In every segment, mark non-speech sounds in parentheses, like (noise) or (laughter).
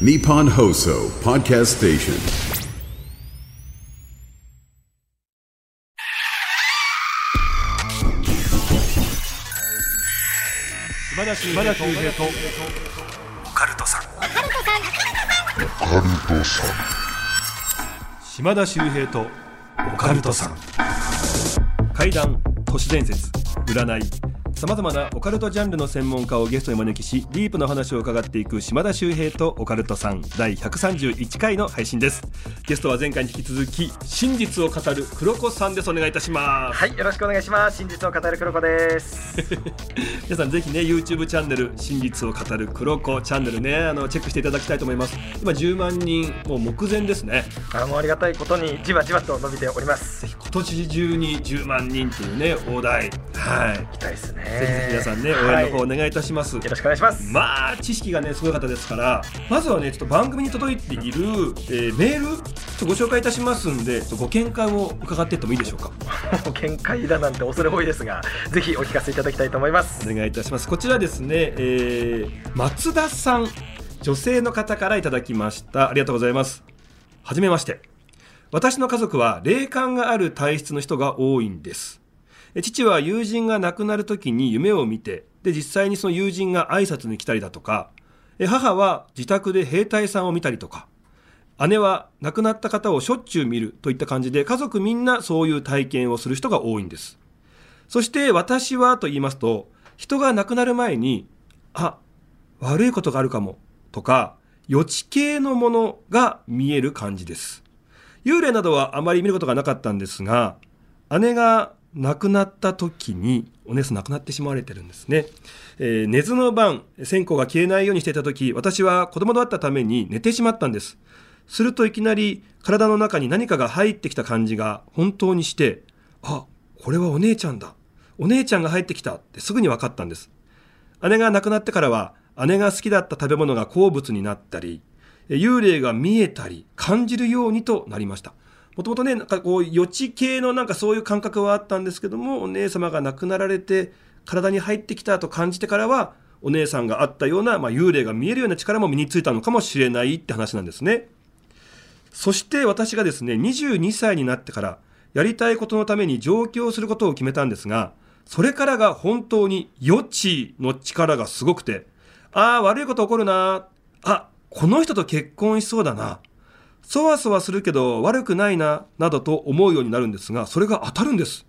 Nippon Hoso Podcast Station. 島田秀平とオカルトさん島田秀平とオカルトさん怪談都市伝説占いさまざまなオカルトジャンルの専門家をゲストにお招きしディープな話を伺っていく島田秀平とオカルトさん第131回の配信ですゲストは前回に引き続き真実を語る黒子さんですお願いいたしますはい、よろしくお願いします。真実を語る黒子です。(laughs) 皆さんぜひね YouTube チャンネル真実を語る黒子チャンネルねあのチェックしていただきたいと思います今10万人もう目前ですねあもうありがたいことにじわじわと伸びております。今年中に10万人っていうね大台はい行きたいですね。ぜひぜひ皆さんね、応はい。援の方お願いいたします。よろしくお願いします。まあ知識がねすごい方ですからまずはねちょっと番組に届いている、えーメールちょっとご紹介いたしますんでご見解を伺っていってもいいでしょうか？(laughs) もう見解だなんて恐れ多いですが、ぜひお聞かせいただきたいと思います。お願いいたします。こちらですね、えー松田さん女性の方からいただきました。ありがとうございます。はじめまして。私の家族は霊感がある体質の人が多いんです。え父は友人が亡くなる時に夢を見てで実際にその友人が挨拶に来たりだとか母は自宅で兵隊さんを見たりとか姉は亡くなった方をしょっちゅう見るといった感じで家族みんなそういう体験をする人が多いんです。そして私はと言いますと人が亡くなる前にあ悪いことがあるかもとか予知系のものが見える感じです。幽霊などはあまり見ることがなかったんですが姉が亡くなった時にお姉さん亡くなってしまわれてるんですね、えー寝ずの晩線香が消えないようにしていた時私は子供だったために寝てしまったんです。するといきなり体の中に何かが入ってきた感じが本当にしてあこれはお姉ちゃんだ。お姉ちゃんが入ってきた。ってすぐに分かったんです。姉が亡くなってからは姉が好きだった食べ物が好物になったり幽霊が見えたり感じるようにとなりました。もともとねなんかこう予知系のなんかそういう感覚はあったんですけどもお姉様が亡くなられて体に入ってきたと感じてからはお姉さんがあったような、まあ、幽霊が見えるような力も身についたのかもしれないって話なんですね。そして私がですね22歳になってからやりたいことのために上京することを決めたんですがそれからが本当に予知の力がすごくてああ悪いこと起こるなあこの人と結婚しそうだなそわそわするけど悪くないななどと思うようになるんですがそれが当たるんです。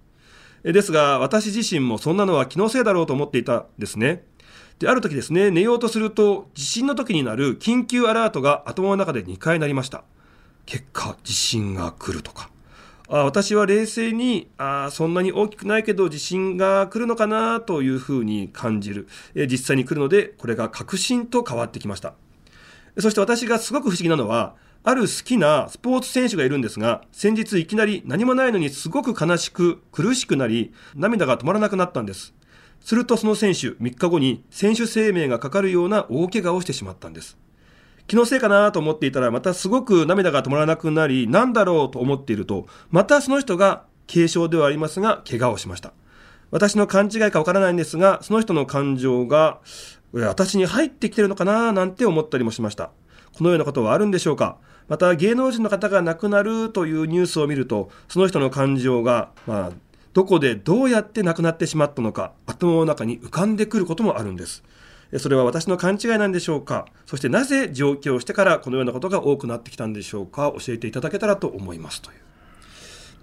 ですが私自身もそんなのは気のせいだろうと思っていたんですね。である時ですね寝ようとすると地震の時になる緊急アラートが頭の中で2回鳴りました。結果地震が来るとか。あ私は冷静にあそんなに大きくないけど地震が来るのかなというふうに感じる。実際に来るのでこれが確信と変わってきました。そして私がすごく不思議なのはある好きなスポーツ選手がいるんですが先日いきなり何もないのにすごく悲しく苦しくなり涙が止まらなくなったんです。するとその選手3日後に選手生命がかかるような大怪我をしてしまったんです。気のせいかなと思っていたらまたすごく涙が止まらなくなり何だろうと思っているとまたその人が軽症ではありますが怪我をしました。私の勘違いかわからないんですがその人の感情が私に入ってきてるのかななんて思ったりもしました。このようなことはあるんでしょうか？また芸能人の方が亡くなるというニュースを見るとその人の感情が、まあ、どこでどうやって亡くなってしまったのか頭の中に浮かんでくることもあるんです。それは私の勘違いなんでしょうか？そしてなぜ上京してからこのようなことが多くなってきたんでしょうか？教えていただけたらと思いますとい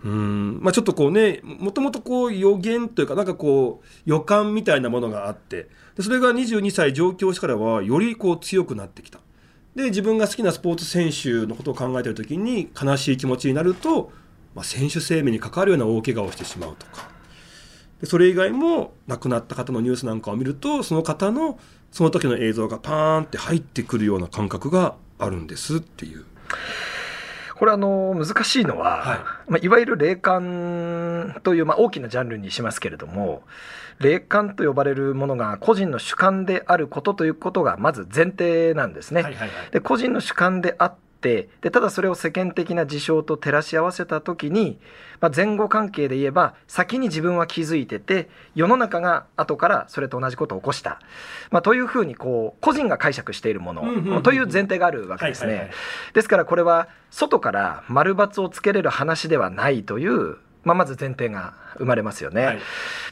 う。うん。まあ、ちょっとこうねもともとこう予言というかなんかこう予感みたいなものがあってでそれが22歳上京してからはよりこう強くなってきた。で自分が好きなスポーツ選手のことを考えている時に悲しい気持ちになると、まあ、選手生命に関わるような大怪我をしてしまうとかでそれ以外も亡くなった方のニュースなんかを見るとその方のその時の映像がパーンって入ってくるような感覚があるんですっていう。これあの難しいのは、はいまあ、いわゆる霊感という、まあ、大きなジャンルにしますけれども霊感と呼ばれるものが個人の主観であることということがまず前提なんですね。はいはいはい。で個人の主観であっってでただそれを世間的な事象と照らし合わせた時に、まあ、前後関係で言えば先に自分は気づいてて世の中が後からそれと同じことを起こした、まあ、というふうにこう個人が解釈しているもの、という前提があるわけですね。ですからこれは外から丸×をつけれる話ではないという、まあ、まず前提が生まれますよね。はい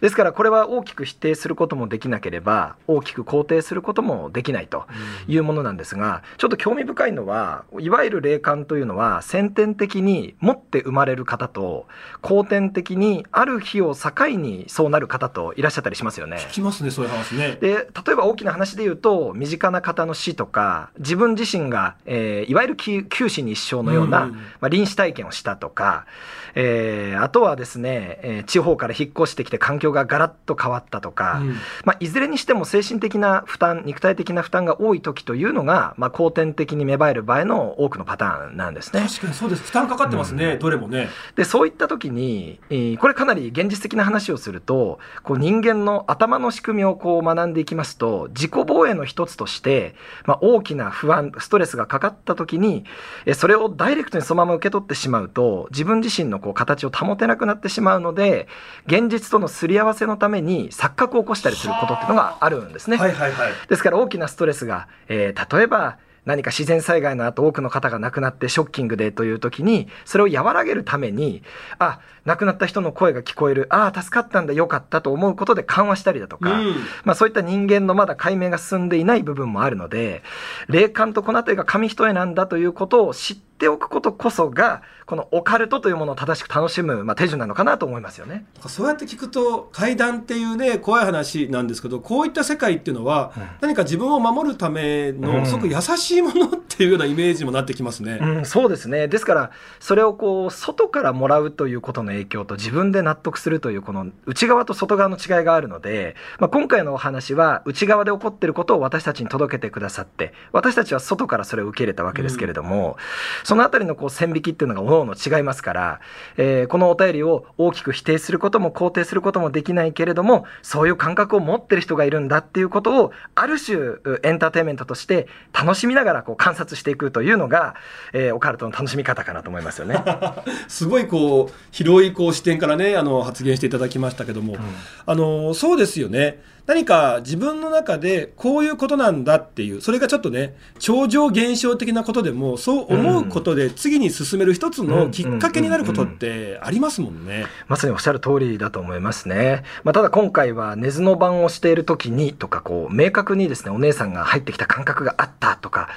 ですからこれは大きく否定することもできなければ大きく肯定することもできないというものなんですがちょっと興味深いのはいわゆる霊感というのは先天的に持って生まれる方と後天的にある日を境にそうなる方といらっしゃったりしますよね。聞きますねそういう話ねで例えば大きな話で言うと身近な方の死とか自分自身が、えーいわゆる九九死に一生のような、うんまあ、臨死体験をしたとか、えーあとはですね、えー地方から引っ越してきて環境がガラッと変わったとか、うん。まあ、いずれにしても精神的な負担肉体的な負担が多い時というのが、まあ、後天的に芽生える場合の多くのパターンなんですね。確かにそうです。負担かかってますね、どれもね。でそういった時に、えーこれかなり現実的な話をするとこう人間の頭の仕組みをこう学んでいきますと自己防衛の一つとして、まあ、大きな不安ストレスがかかった時にえーそれをダイレクトにそのまま受け取ってしまうと自分自身のこう形を保てなくなってしまうので現実とのすり合わせのために錯覚を起こしたりすることっていうのがあるんですね。はいはいはい。ですから大きなストレスが、えー例えば何か自然災害の後多くの方が亡くなってショッキングでという時にそれを和らげるためにあ亡くなった人の声が聞こえる。ああ助かったんだよかったと思うことで緩和したりだとか、うん。まあ、そういった人間のまだ解明が進んでいない部分もあるので霊感とこの辺りが紙一重なんだということを知っておくことこそがこのオカルトというものを正しく楽しむ、まあ、手順なのかなと思いますよね。そうやって聞くと怪談っていうね怖い話なんですけどこういった世界っていうのは、うん何か自分を守るためうんのすごく優しいものっていうようなイメージもなってきますね。うん、そうですねですからそれをこう外からもらうということの影響と自分で納得するというこの内側と外側の違いがあるので、まあ、今回のお話は内側で起こっていることを私たちに届けてくださって私たちは外からそれを受け入れたわけですけれども、そのあたりのこう線引きっていうのが各々違いますから、えーこのお便りを大きく否定することも肯定することもできないけれどもそういう感覚を持ってる人がいるんだっていうことをある種うエンターテインメントとして楽しみながらこう観察していくというのが、えーオカルトの楽しみ方かなと思いますよね。(laughs) すごいこう広いこう視点からねあの発言していただきましたけども、あのそうですよね何か自分の中でこういうことなんだっていうそれがちょっとね超常現象的なことでもそう思うことで次に進める一つのきっかけになることってありますもんね。まさにおっしゃる通りだと思いますね。まあ、ただ今回は寝ずの番をしている時にとか、こう、明確にですね、お姉さんが入ってきた感覚があったとか、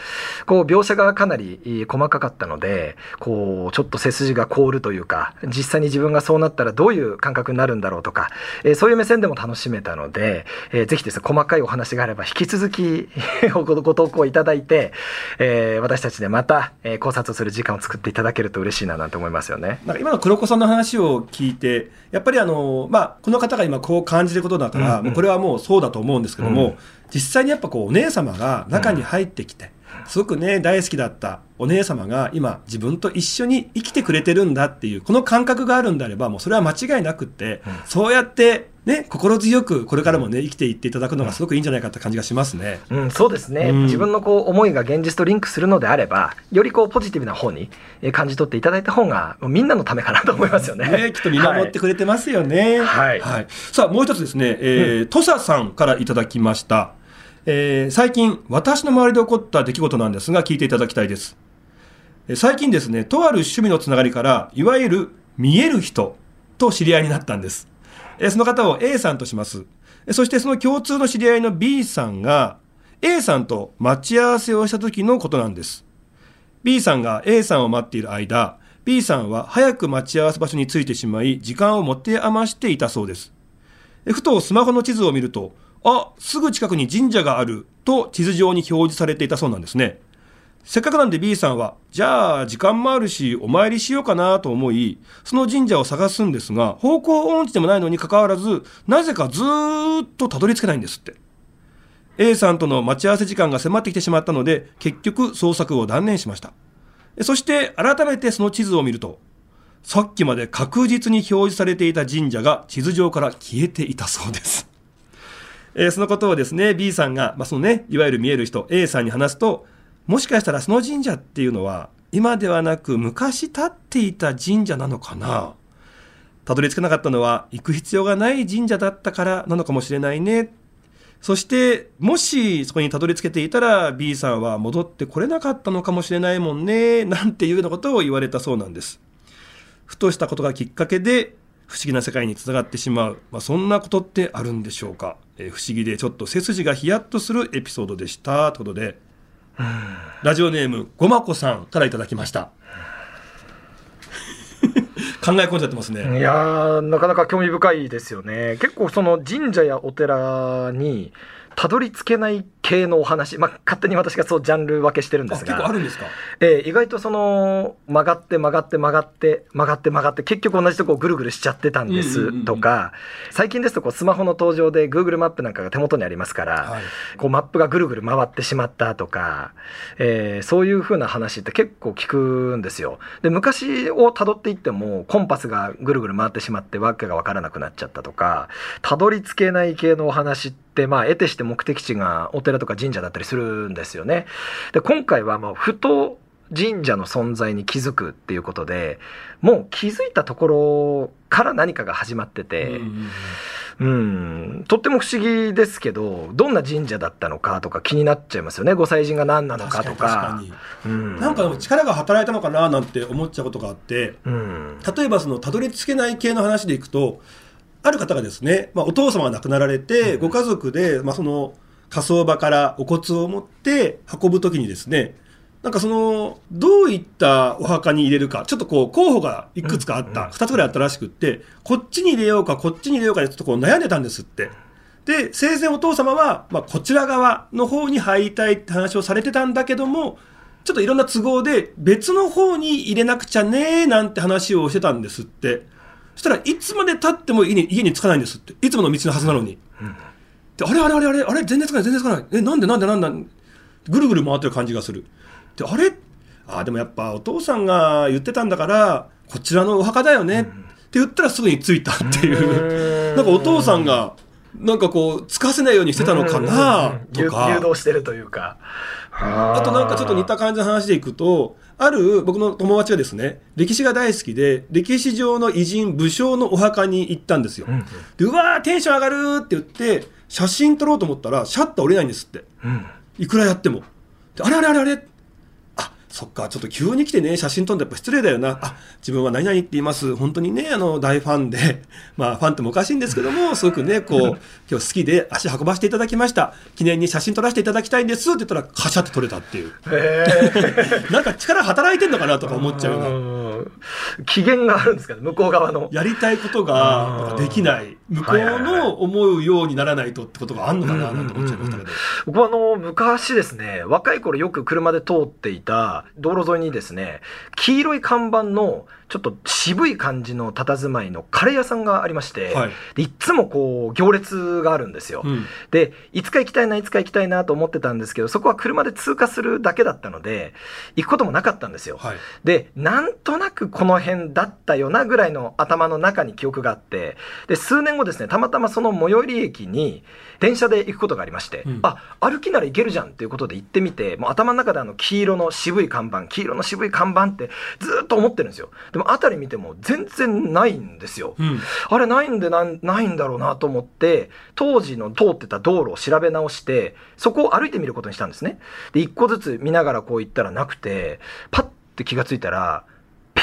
こう、描写がかなりえー細かかったので、こう、ちょっと背筋が凍るというか、実際に自分がそうなったらどういう感覚になるんだろうとか、えーそういう目線でも楽しめたので、えーぜひですね、細かいお話があれば引き続き (laughs) ごご投稿いただいて、えー私たちでまた、えー考察をする時間を作っていただけると嬉しいななんて思いますよね。なんか今の黒子さんの話を聞いて、やっぱりあの、まあ、この方が今こう感じることだから、うんうんもうこれはもうそうだと思うんですけども、うん実際にやっぱこうお姉様が中に入ってきて、すごくね、大好きだったお姉様が今自分と一緒に生きてくれてるんだっていう、この感覚があるんであれば、もうそれは間違いなくって、うんそうやってね、心強くこれからもね、生きていっていただくのがすごくいいんじゃないかって感じがしますね。うん、そうですね、うん自分のこう思いが現実とリンクするのであれば、よりこうポジティブな方にえー感じ取っていただいた方が、みんなのためかなと思いますよね。ね、きっと見守ってくれてますよね。はいさあ、もう一つですね、えー、土佐さんからいただきました。えー最近、私の周りで起こった出来事なんですが、聞いていただきたいです。えー最近ですね、とある趣味のつながりから、いわゆる見える人と知り合いになったんです。えーその方を A さんとします。そしてその共通の知り合いの B さんが、A さんと待ち合わせをした時のことなんです。B さんが A さんを待っている間、B さんは早く待ち合わせ場所に着いてしまい、時間を持て余していたそうです。ふとスマホの地図を見ると、あ、すぐ近くに神社があると地図上に表示されていたそうなんですね。せっかくなんで B さんは、じゃあ時間もあるし、お参りしようかなと思い、その神社を探すんですが、方向音痴でもないのに関わらず、なぜかずーっとたどり着けないんですって。A さんとの待ち合わせ時間が迫ってきてしまったので、結局捜索を断念しました。そして改めてその地図を見ると、さっきまで確実に表示されていた神社が地図上から消えていたそうです。えーそのことをですね、B さんが、まあ、そのね、いわゆる見える人、A さんに話すと、もしかしたらその神社っていうのは、今ではなく昔建っていた神社なのかな？たどり着けなかったのは行く必要がない神社だったからなのかもしれないね。そしてもしそこにたどり着けていたら B さんは戻ってこれなかったのかもしれないもんねなんていうようなことを言われたそうなんです。ふとしたことがきっかけで不思議な世界につながってしまう、まあ、そんなことってあるんでしょうか、えー不思議でちょっと背筋がヒヤッとするエピソードでした。ということでラジオネームごまこさんからいただきました。(laughs) 考え込んじゃってますね。いやーなかなか興味深いですよね。結構その神社やお寺にたどり着けない系のお話、まあ、勝手に私がそうジャンル分けしてるんですが。構あるんですか？えー意外とその曲がって曲がって曲がって曲がって曲がって結局同じとこをぐるぐるしちゃってたんですとか最近ですとこうスマホの登場で Google マップなんかが手元にありますから、はい。こうマップがぐるぐる回ってしまったとか、えーそういう風な話って結構聞くんですよ。で昔をたどっていってもコンパスがぐるぐる回ってしまってわけがわからなくなっちゃったとかたどり着けない系のお話ってまあ得てして目的地がお寺とか神社だったりするんですよね。で今回はもうふと神社の存在に気づくっていうことでもう気づいたところから何かが始まってて。うんうんうんうん、とっても不思議ですけどどんな神社だったのかとか気になっちゃいますよね。御祭神が何なのかとか。うん。になんか力が働いたのかななんて思っちゃうことがあってうん。例えばそのたどり着けない系の話でいくとある方がですね、まあ、お父様が亡くなられて、ご家族で、まあ、その火葬場からお骨を持って運ぶときにですねなんかそのどういったお墓に入れるかちょっとこう候補がいくつかあった、2つぐらいあったらしくってこっちに入れようかこっちに入れようかでちょっとこう悩んでたんですって。で生前お父様は、まあ、こちら側の方に入りたいって話をされてたんだけどもちょっといろんな都合で別の方に入れなくちゃねーなんて話をしてたんですって。そしたらいつまで経っても家に家に着かないんですって。いつもの道のはずなのに、であれあれあれあれあれ全然着かない全然着かない。えなんでなんでなんでぐるぐる回ってる感じがする。であれ？あでもやっぱお父さんが言ってたんだからこちらのお墓だよね。って言ったらすぐに着いたっていう。(laughs) なんかお父さんがなんかこうつかせないようにしてたのかな誘とか。誘導してるというか。ああとなんかちょっと似た感じの話でいくと、ある僕の友達がですね、歴史が大好きで、歴史上の偉人、武将のお墓に行ったんですよ。うんで、うわー、テンション上がるって言って、写真撮ろうと思ったら、シャッター降りないんですって。うんいくらやっても。であれあれあれあれあ、そっか、ちょっと急に来てね、写真撮るのやっぱ失礼だよな。あ、自分は何々って言います。本当にね、あの、大ファンで、(laughs) まあ、ファンってもおかしいんですけども、すごくね、こう、今日好きで足運ばせていただきました。記念に写真撮らせていただきたいんですって言ったら、カシャって撮れたっていう。へ (laughs) なんか力働いてんのかなとか思っちゃうような。ー (laughs) 機嫌があるんですかね向こう側の。やりたいことができない。向こうの思うようにならないとってことがあんのかななんて思っちゃいましたけど。僕はあの昔ですね若い頃よく車で通っていた道路沿いにですね黄色い看板のちょっと渋い感じの佇まいのカレー屋さんがありまして、はい。でいっつもこう行列があるんですよ、うん。でいつか行きたいないつか行きたいなと思ってたんですけどそこは車で通過するだけだったので行くこともなかったんですよ、はい。でなんとなくこの辺だったよなぐらいの頭の中に記憶があってで数年後ですねたまたまその最寄り駅に電車で行くことがありまして、うん。あ歩きなら行けるじゃんっていうことで行ってみてもう頭の中であの黄色の渋い看板黄色の渋い看板ってずっと思ってるんですよ。でも辺り見ても全然ないんですよ、うん。あれないんでなんないんだろうなと思って当時の通ってた道路を調べ直してそこを歩いてみることにしたんですね。で一個ずつ見ながらこう行ったらなくてパッて気がついたら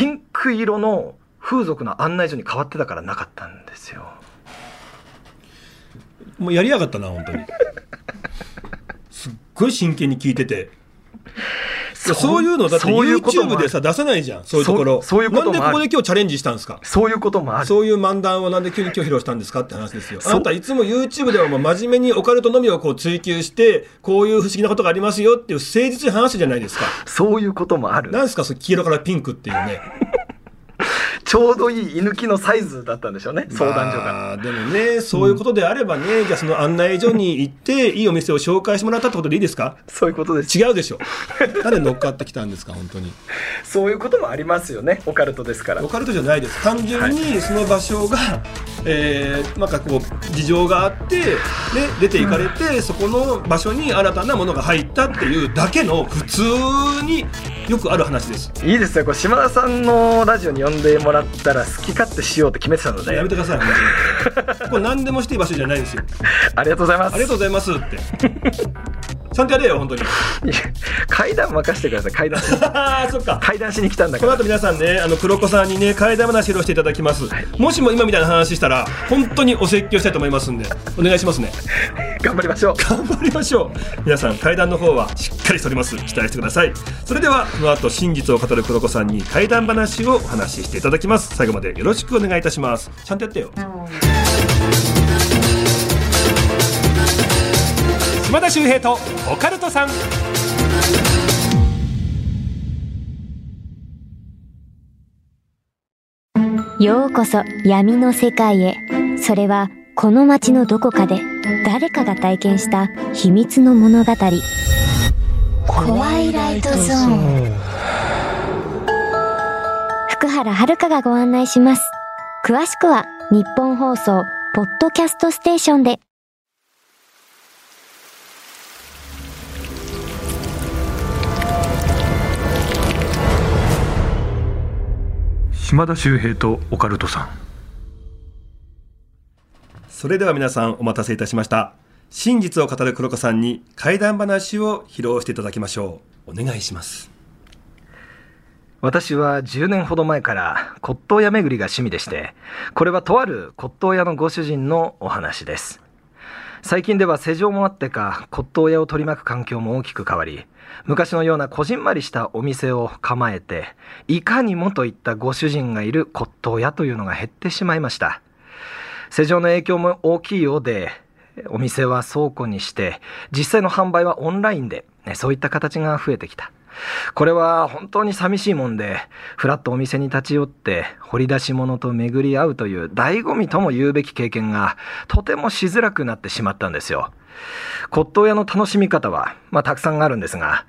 ピンク色の風俗の案内所に変わってたからなかったんですよもうやりやがったな、本当に。すっごい真剣に聞いてて。そういうのだって YouTube る。でさ出さないじゃん。そういうところ。そういうこなんでここで今日チャレンジしたんですか？そういうこともある。そういう漫談をなんで急に今日披露したんですかって話ですよ。あなたいつも YouTube ではもう真面目にオカルトのみをこう追求して、こういう不思議なことがありますよっていう誠実に話すじゃないですか。そういうこともある。なんですか、その黄色からピンクっていうね。ちょうどいい居抜きのサイズだったんでしょうね相談所が、まあでもね、そういうことであればね、じゃあその案内所に行って、いいお店を紹介してもらったってことでいいですか？そういうことです。違うでしょ？(laughs) なんで乗っかってきたんですか、本当に？そういうこともありますよねオカルトですから。オカルトじゃないです。単純にその場所が、えーなんかこう、事情があって、ね、出て行かれて、そこの場所に新たなものが入ったっていうだけの、普通によくある話です。いいですねこれ島田さんのラジオに呼んでもらったら好き勝手しようって決めてたので。やめてください本当に。(laughs) これ何でもしていい場所じゃないんですよ。ありがとうございます。ありがとうございますってちゃんとやれよ本当に。(laughs) 階段任せてください階段。あ (laughs) あそっか。階段しに来たんだから。この後皆さんねあの黒子さんにね替え玉なし披露していただきます、もしも今みたいな話したら本当にお説教したいと思いますんでお願いしますね。(laughs) 頑張りましょう。頑張りましょう。皆さん階段の方はしっかりしております。期待してください。それではこの後真実を語る黒子さんに怪談話をお話ししていただきます。最後までよろしくお願いいたします。ちゃんとやってよ島田秀平とオカルトさんようこそ闇の世界へ。それはこの街のどこかで誰かが体験した秘密の物語。怖いライトゾーン。福原遥がご案内します。詳しくは日本放送ポッドキャストステーションで。島田秀平とオカルトさん。それでは皆さんお待たせいたしました。真実を語る黒子さんに怪談話を披露していただきましょう。お願いします。私は10年ほど前から骨董屋巡りが趣味でしてこれはとある骨董屋のご主人のお話です。最近では世情もあってか骨董屋を取り巻く環境も大きく変わり昔のようなこじんまりしたお店を構えていかにもといったご主人がいる骨董屋というのが減ってしまいました世情の影響も大きいようでお店は倉庫にして実際の販売はオンラインで、ね、そういった形が増えてきたこれは本当に寂しいもんで、ふらっとお店に立ち寄って掘り出し物と巡り合うという醍醐味とも言うべき経験がとてもしづらくなってしまったんですよ。骨董屋の楽しみ方は、まあ、たくさんあるんですが、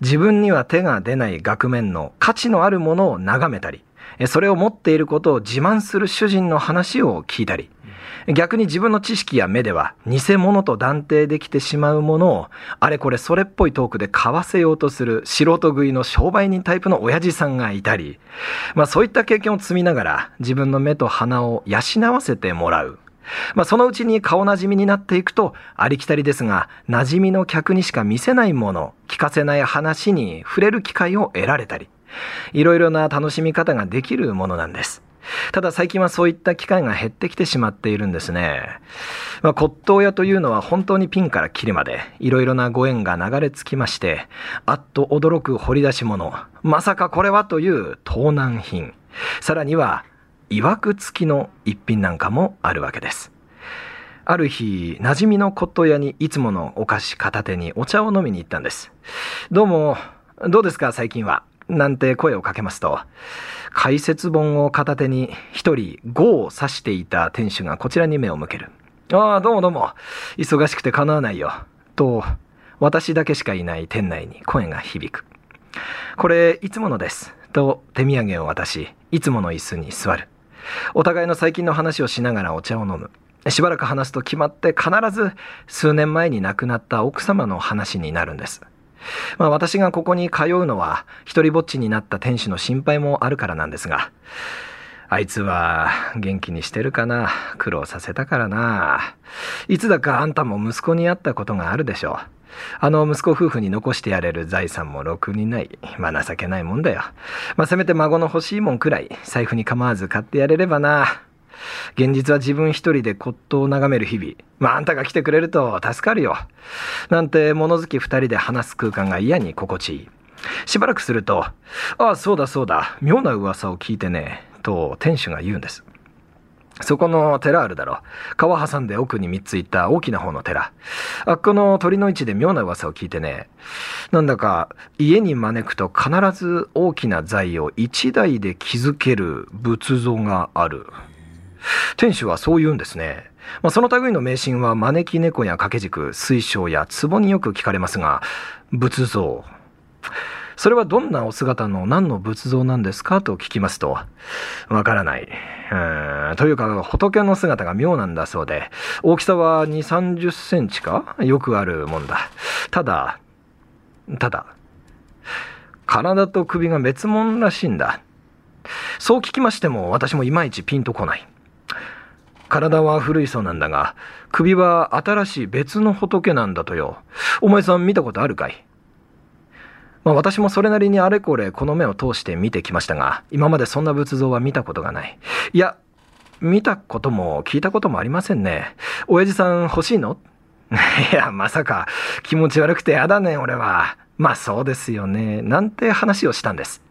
自分には手が出ない額面の価値のあるものを眺めたり、それを持っていることを自慢する主人の話を聞いたり、逆に自分の知識や目では偽物と断定できてしまうものをあれこれそれっぽいトークで買わせようとする素人食いの商売人タイプの親父さんがいたり、まあそういった経験を積みながら自分の目と鼻を養わせてもらう。まあ、そのうちに顔なじみになっていくと、ありきたりですが、馴染みの客にしか見せないもの、聞かせない話に触れる機会を得られたり、いろいろな楽しみ方ができるものなんです。ただ最近はそういった機会が減ってきてしまっているんですね。まあ、骨董屋というのは本当にピンからキリまでいろいろなご縁が流れ着きまして、あっと驚く掘り出し物、まさかこれはという盗難品、さらには曰く付きの一品なんかもあるわけです。ある日、馴染みの骨董屋にいつものお菓子片手にお茶を飲みに行ったんです。どうも、どうですか最近は？なんて声をかけますと、解説本を片手に一人5を指していた店主がこちらに目を向ける。ああ、どうもどうも。忙しくて構わないよ。と、私だけしかいない店内に声が響く。これ、いつものです。と手土産を渡し、いつもの椅子に座る。お互いの最近の話をしながらお茶を飲む。しばらく話すと決まって必ず数年前に亡くなった奥様の話になるんです。まあ私がここに通うのは一人ぼっちになった店主の心配もあるからなんですが、あいつは元気にしてるかな？苦労させたからな。いつだかあんたも息子に会ったことがあるでしょう。あの息子夫婦に残してやれる財産もろくにない。まあ情けないもんだよ。まあせめて孫の欲しいもんくらい財布に構わず買ってやれればな。現実は自分一人で骨董を眺める日々。まあ、あんたが来てくれると助かるよ。なんて物好き二人で話す空間が嫌に心地いい。しばらくすると、ああ、そうだそうだ、妙な噂を聞いてね、と店主が言うんです。そこの寺あるだろ。川挟んで奥に三つ行った大きな方の寺。あっこの鳥の位置で妙な噂を聞いてね。なんだか家に招くと必ず大きな財を一台で築ける仏像がある。店主はそう言うんですね。まあ、その類の迷信は招き猫や掛け軸、水晶や壺によく聞かれますが、仏像。それはどんなお姿の何の仏像なんですかと聞きますと、わからない。うんというか、仏の姿が妙なんだそうで、大きさは2、30センチか？よくあるもんだ。ただ、ただ、体と首が別物らしいんだ。そう聞きましても私もいまいちピンとこない。体は古いそうなんだが、首は新しい別の仏なんだとよ。お前さん見たことあるかい？まあ私もそれなりにあれこれこの目を通して見てきましたが、今までそんな仏像は見たことがない。いや、見たことも聞いたこともありませんね。親父さん欲しいの？(laughs) いや、まさか気持ち悪くてやだね、俺は。まあそうですよね。なんて話をしたんです。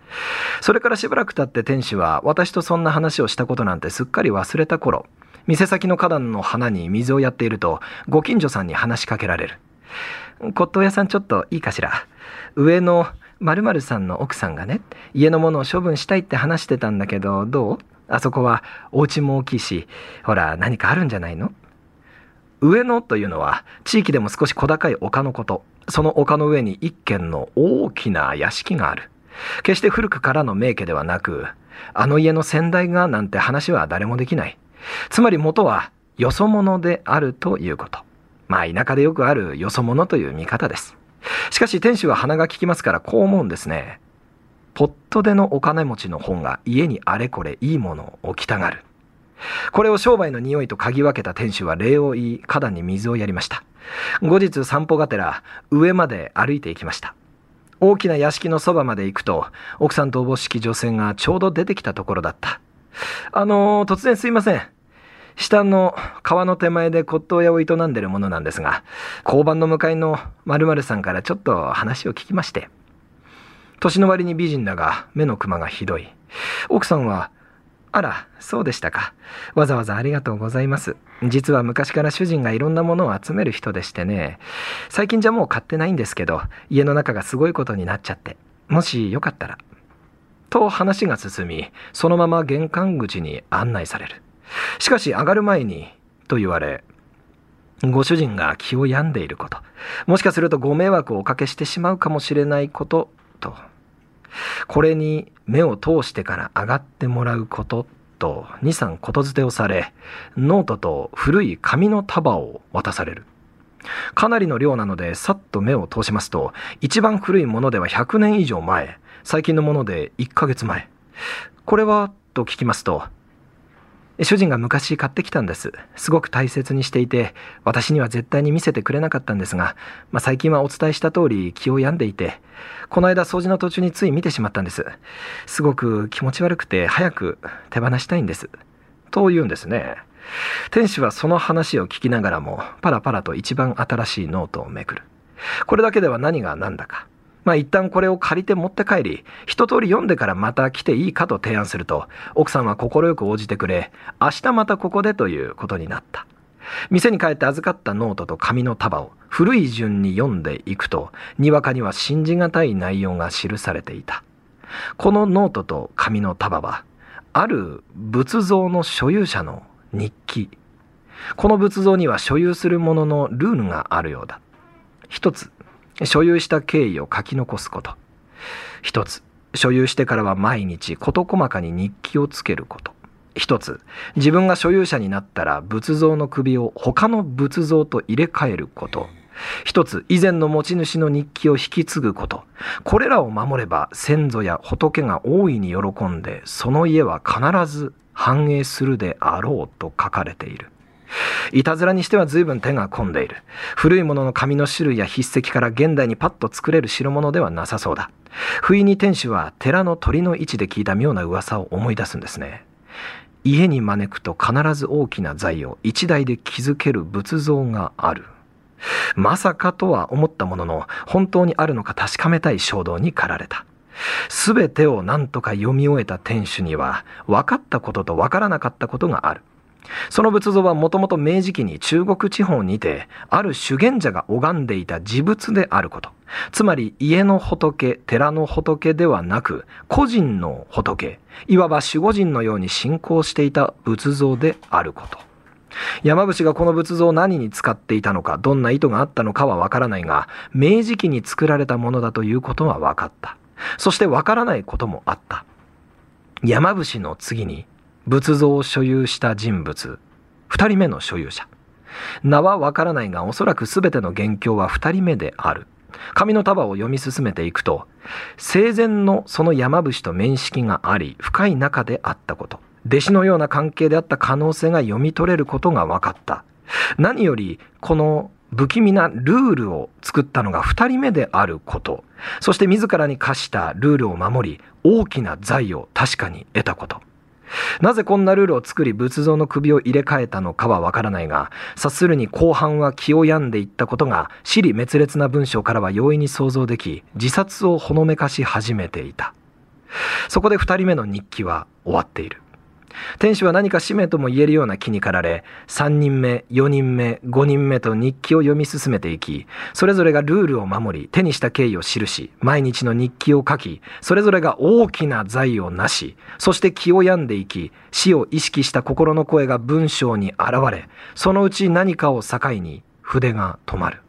それからしばらく経って店主は私とそんな話をしたことなんてすっかり忘れた頃、店先の花壇の花に水をやっていると、ご近所さんに話しかけられる。骨董屋さんちょっといいかしら？上の〇〇さんの奥さんがね、家のものを処分したいって話してたんだけど、どう？あそこはお家も大きいし、ほら何かあるんじゃないの？上野というのは地域でも少し小高い丘のこと。その丘の上に一軒の大きな屋敷がある。決して古くからの名家ではなく、あの家の先代がなんて話は誰もできない。つまり元はよそ者であるということ。まあ田舎でよくあるよそ者という見方です。しかし店主は鼻が利きますからこう思うんですね。ポットでのお金持ちの本が家にあれこれいいものを置きたがる。これを商売の匂いと嗅ぎ分けた店主は礼を言い、花壇に水をやりました。後日散歩がてら上まで歩いていきました。大きな屋敷のそばまで行くと、奥さんとおぼしき女性がちょうど出てきたところだった。あのー、突然すいません。下の川の手前で骨董屋を営んでるものなんですが、交番の向かいの〇〇さんからちょっと話を聞きまして。年の割に美人だが、目のクマがひどい。奥さんは、あら、そうでしたか。わざわざありがとうございます。実は昔から主人がいろんなものを集める人でしてね。最近じゃもう買ってないんですけど、家の中がすごいことになっちゃって。もしよかったら。と話が進み、そのまま玄関口に案内される。しかし上がる前に、と言われ、ご主人が気を病んでいること、もしかするとご迷惑をおかけしてしまうかもしれないこと、と。これに目を通してから上がってもらうことと2、3ことづてをされ、ノートと古い紙の束を渡される。かなりの量なのでさっと目を通しますと、一番古いものでは100年以上前、最近のもので1ヶ月前。これはと聞きますと、主人が昔買ってきたんです。すごく大切にしていて、私には絶対に見せてくれなかったんですが、まあ、最近はお伝えした通り気を病んでいて、この間掃除の途中につい見てしまったんです。すごく気持ち悪くて早く手放したいんです。と言うんですね。天使はその話を聞きながらも、パラパラと一番新しいノートをめくる。これだけでは何が何だか。まあ一旦これを借りて持って帰り、一通り読んでからまた来ていいかと提案すると、奥さんは快く応じてくれ、明日またここでということになった。店に帰って預かったノートと紙の束を古い順に読んでいくと、にわかには信じがたい内容が記されていた。このノートと紙の束は、ある仏像の所有者の日記。この仏像には所有するもののルールがあるようだ。一つ、所有した経緯を書き残すこと。一つ、所有してからは毎日事細かに日記をつけること。一つ、自分が所有者になったら仏像の首を他の仏像と入れ替えること。一つ、以前の持ち主の日記を引き継ぐこと。これらを守れば先祖や仏が大いに喜んで、その家は必ず繁栄するであろうと書かれている。いたずらにしては随分手が込んでいる。古いものの紙の種類や筆跡から現代にパッと作れる代物ではなさそうだ。不意に天使は寺の鳥の位置で聞いた妙な噂を思い出すんですね。家に招くと必ず大きな財を一台で築ける仏像がある。まさかとは思ったものの、本当にあるのか確かめたい衝動に駆られた。すべてを何とか読み終えた天主には、分かったことと分からなかったことがある。その仏像はもともと明治期に中国地方にて、ある修験者が拝んでいた自仏であること。つまり家の仏、寺の仏ではなく、個人の仏、いわば守護人のように信仰していた仏像であること。山伏がこの仏像を何に使っていたのか、どんな意図があったのかはわからないが、明治期に作られたものだということは分かった。そしてわからないこともあった。山伏の次に仏像を所有した人物、二人目の所有者。名はわからないがおそらく全ての元凶は二人目である。紙の束を読み進めていくと生前のその山伏と面識があり深い仲であったこと。弟子のような関係であった可能性が読み取れることが分かった。何よりこの不気味なルールを作ったのが2人目であること。そして自らに課したルールを守り大きな財を確かに得たこと。なぜこんなルールを作り仏像の首を入れ替えたのかはわからないが察するに後半は気を病んでいったことが死に滅裂な文章からは容易に想像でき自殺をほのめかし始めていた。そこで2人目の日記は終わっている。天使は何か使命とも言えるような気に駆られ、3人目、4人目、5人目と日記を読み進めていき、それぞれがルールを守り、手にした経緯を記し、毎日の日記を書き、それぞれが大きな財を成し、そして気を病んでいき、死を意識した心の声が文章に現れ、そのうち何かを境に筆が止まる。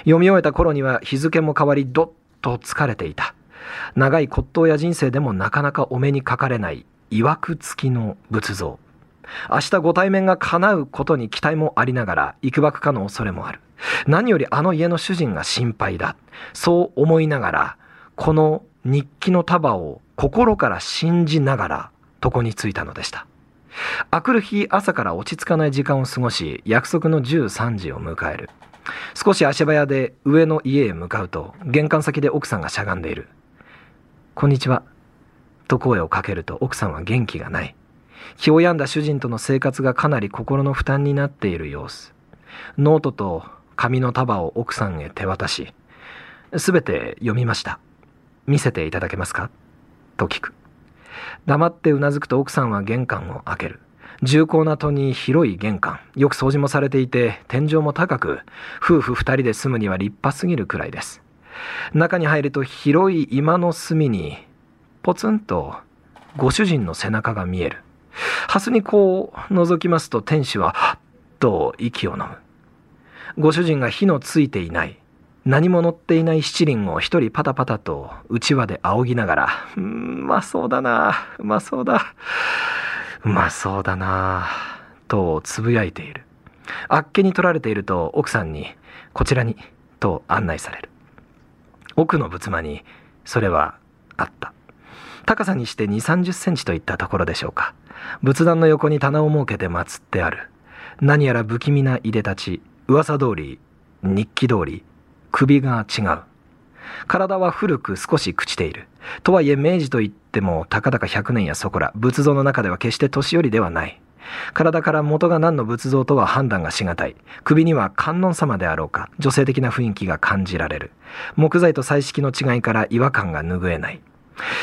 読み終えた頃には日付も変わり、どっと疲れていた。長い骨董や人生でもなかなかお目にかかれない曰く付きの仏像。明日ご対面が叶うことに期待もありながら、いくばくかの恐れもある。何よりあの家の主人が心配だ。そう思いながら、この日記の束を心から信じながら床に着いたのでした。あくる日朝から落ち着かない時間を過ごし、約束の13時を迎える。少し足早で上の家へ向かうと、玄関先で奥さんがしゃがんでいる。こんにちは。と声をかけると奥さんは元気がない。気を病んだ主人との生活がかなり心の負担になっている様子。ノートと紙の束を奥さんへ手渡し、すべて読みました。見せていただけますか？と聞く。黙ってうなずくと奥さんは玄関を開ける。重厚な戸に広い玄関。よく掃除もされていて、天井も高く、夫婦二人で住むには立派すぎるくらいです。中に入ると広い今の隅にポツンとご主人の背中が見える。ハスにこう覗きますと天使ははっと息を飲む。ご主人が火のついていない。何も乗っていない七輪を一人パタパタと内輪で仰ぎながら、うーん、うまそうだな、うまそうだ、うまそうだな、とつぶやいている。あっけに取られていると奥さんに、こちらに、と案内される。奥の仏間に、それはあった。高さにして2、30センチといったところでしょうか。仏壇の横に棚を設けて祀ってある。何やら不気味ないでたち、噂通り、日記通り、首が違う。体は古く少し朽ちている。とはいえ明治といってもたかだか100年やそこら、仏像の中では決して年寄りではない。体から元が何の仏像とは判断がしがたい。首には観音様であろうか、女性的な雰囲気が感じられる。木材と彩色の違いから違和感が拭えない。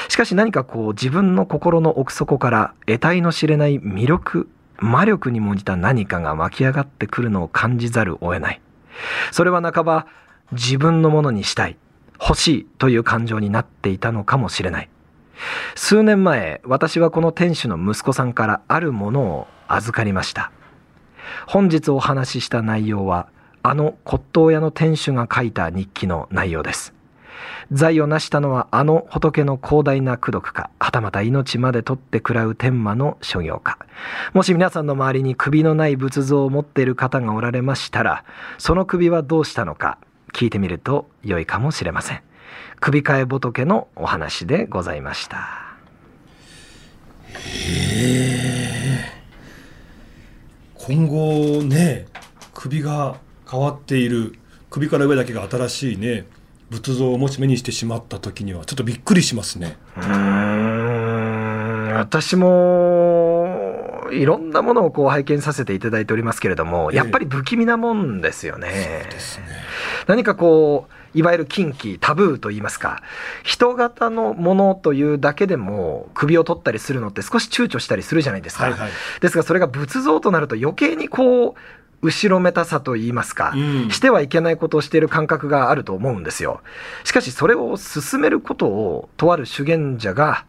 しかし何かこう自分の心の奥底から得体の知れない魅力、魔力にも似た何かが湧き上がってくるのを感じざるを得ない。それは半ば自分のものにしたい、欲しいという感情になっていたのかもしれない。数年前、私はこの店主の息子さんからあるものを預かりました。本日お話しした内容は、あの骨董屋の店主が書いた日記の内容です。財を成したのはあの仏の広大な功徳か、はたまた命まで取って食らう天魔の所業か。もし皆さんの周りに首のない仏像を持っている方がおられましたら、その首はどうしたのか聞いてみると良いかもしれません。首替え仏のお話でございました。今後ね首が変わっている首から上だけが新しいね仏像をもし目にしてしまった時にはちょっとびっくりしますね。うーん私もいろんなものをこう拝見させていただいておりますけれども、ええやっぱり不気味なもんですよね。ですね。何かこういわゆる禁忌タブーといいますか人型のものというだけでも首を取ったりするのって少し躊躇したりするじゃないですか、はいはい。ですがそれが仏像となると余計にこう後ろめたさといいますか、うんしてはいけないことをしている感覚があると思うんですよしかしそれを進めることをとある修験者が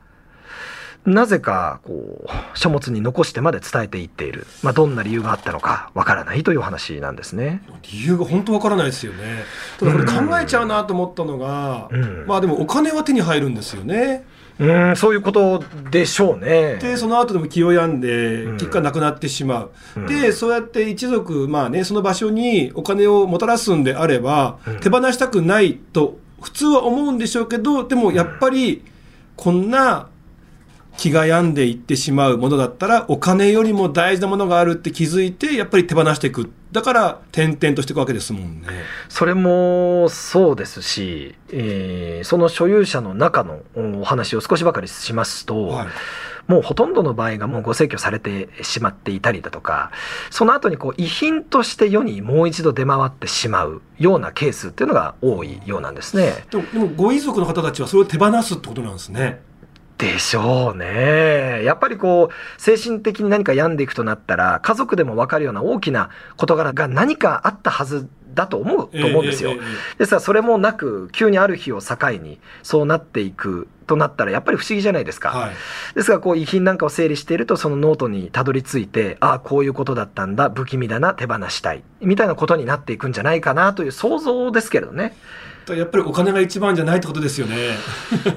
なぜかこう書物に残してまで伝えていっている、まあ、どんな理由があったのかわからないというお話なんですね。理由が本当わからないですよね。ただこれ考えちゃうなと思ったのが、うんまあでもお金は手に入るんですよね。うんそういうことでしょうね。でその後でも気を病んでうん。結果なくなってしまう、うん。でそうやって一族、まあね、その場所にお金をもたらすんであれば、うん。手放したくないと普通は思うんでしょうけどでもやっぱりこんな気が病んでいってしまうものだったらお金よりも大事なものがあるって気づいてやっぱり手放していくだから転々としていくわけですもんね。それもそうですし、えーその所有者の中のお話を少しばかりしますと、はいもうほとんどの場合がもうご逝去されてしまっていたりだとか、その後にこう遺品として世にもう一度出回ってしまうようなケースっていうのが多いようなんですね。でもでもご遺族の方たちはそれを手放すってことなんですね。でしょうね。やっぱりこう、精神的に何か病んでいくとなったら、家族でも分かるような大きな事柄が何かあったはずだと思うと思うんですよ。えええええですからそれもなく、急にある日を境にそうなっていくとなったら、やっぱり不思議じゃないですか。えはいですからこう遺品なんかを整理しているとそのノートにたどり着いてああこういうことだったんだ不気味だな手放したいみたいなことになっていくんじゃないかなという想像ですけれどね。やっぱりお金が一番じゃないってことですよね。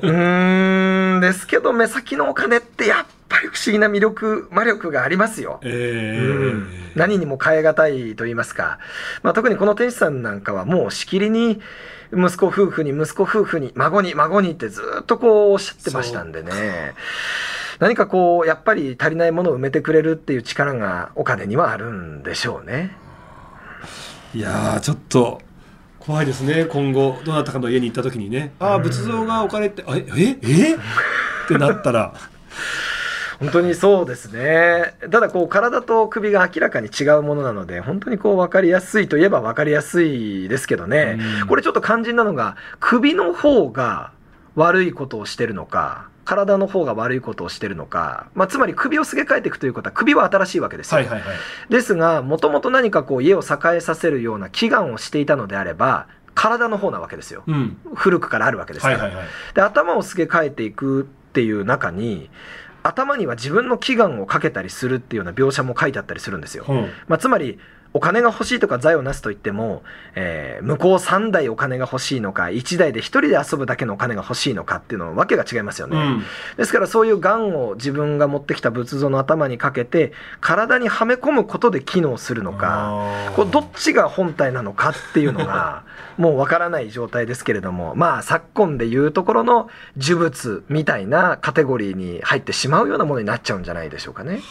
うーんですけど目先のお金ってやっぱり不思議な魅力魔力がありますよ。えうんえ何にも変え難いと言いますか、まあ、特にこの天使さんなんかはもうしきりに息子夫婦に息子夫婦に孫に孫にってずっとこうおっしゃってましたんでね何かこうやっぱり足りないものを埋めてくれるっていう力がお金にはあるんでしょうね。いやーちょっと怖いですね。今後どなたかの家に行った時にね。ああ仏像が置かれてあええ？え？ってなったら。(laughs) 本当にそうですね。ただこう体と首が明らかに違うものなので本当にこう分かりやすいといえば分かりやすいですけどね。うん。これちょっと肝心なのが首の方が悪いことをしてるのか体の方が悪いことをしてるのか、まあ、つまり首をすげ替えていくということは首は新しいわけですよ。はいはいはいですがもともと何かこう家を栄えさせるような祈願をしていたのであれば体の方なわけですよ。うん古くからあるわけですから。はいはいはいで頭をすげ替えていくっていう中に頭には自分の祈願をかけたりするっていうような描写も書いてあったりするんですよ。うんまあ、つまりお金が欲しいとか財をなすと言っても、えー向こう3台お金が欲しいのか1台で1人で遊ぶだけのお金が欲しいのかっていうのはわけが違いますよね。うんですからそういう癌を自分が持ってきた仏像の頭にかけて体にはめ込むことで機能するのかこうどっちが本体なのかっていうのが (laughs) もうわからない状態ですけれどもまあ昨今でいうところの呪物みたいなカテゴリーに入ってしまうようなものになっちゃうんじゃないでしょうかね。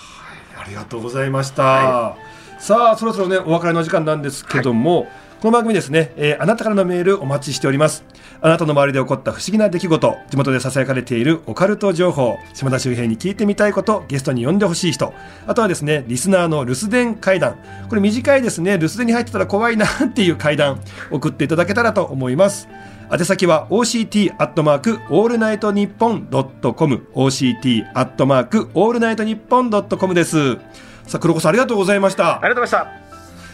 ありがとうございました、はさあそろそろねお別れの時間なんですけども、この番組ですね、えーあなたからのメールお待ちしております。あなたの周りで起こった不思議な出来事地元でささやかれているオカルト情報島田周平に聞いてみたいことゲストに呼んでほしい人あとはですねリスナーの留守電怪談。これ短いですね。留守電に入ってたら怖いなっていう怪談送っていただけたらと思います。宛先は OCT アットマークオールナイトニッポンドットコム。OCT アットマークオールナイトニッポンドットコムですさあ黒子さんありがとうございました。ありがとうございました。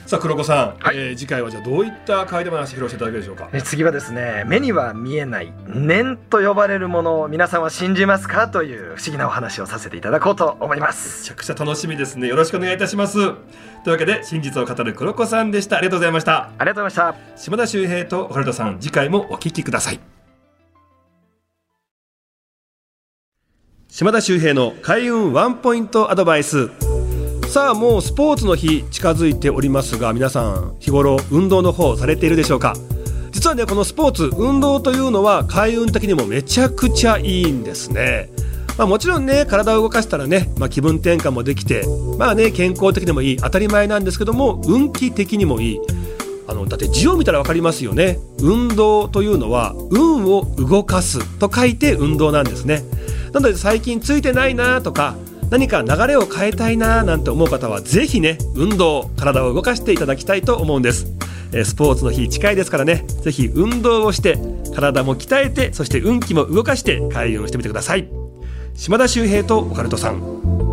さあ黒子さん、はい。えー次回はじゃあどういった怪談話披露していただけるでしょうか？え次はですね目には見えない念と呼ばれるものを皆さんは信じますかという不思議なお話をさせていただこうと思います。めちゃくちゃ楽しみですね。よろしくお願いいたします。というわけで真実を語る黒子さんでした。ありがとうございました。ありがとうございました。島田秀平とオカルトさん次回もお聞きください。島田秀平の開運ワンポイントアドバイスさあもうスポーツの日近づいておりますが皆さん日頃運動の方されているでしょうか？実はねこのスポーツ運動というのは開運的にもめちゃくちゃいいんですね。まあ、もちろんね体を動かしたらね、まあ、気分転換もできてまあね健康的にもいい当たり前なんですけども運気的にもいい。あのだって字を見たら分かりますよね。運動というのは運を動かすと書いて運動なんですね。なので最近ついてないなとか何か流れを変えたいななんて思う方はぜひね運動体を動かしていただきたいと思うんです。スポーツの日近いですからねぜひ運動をして体も鍛えてそして運気も動かして開運してみてください。島田秀平とオカルトさん。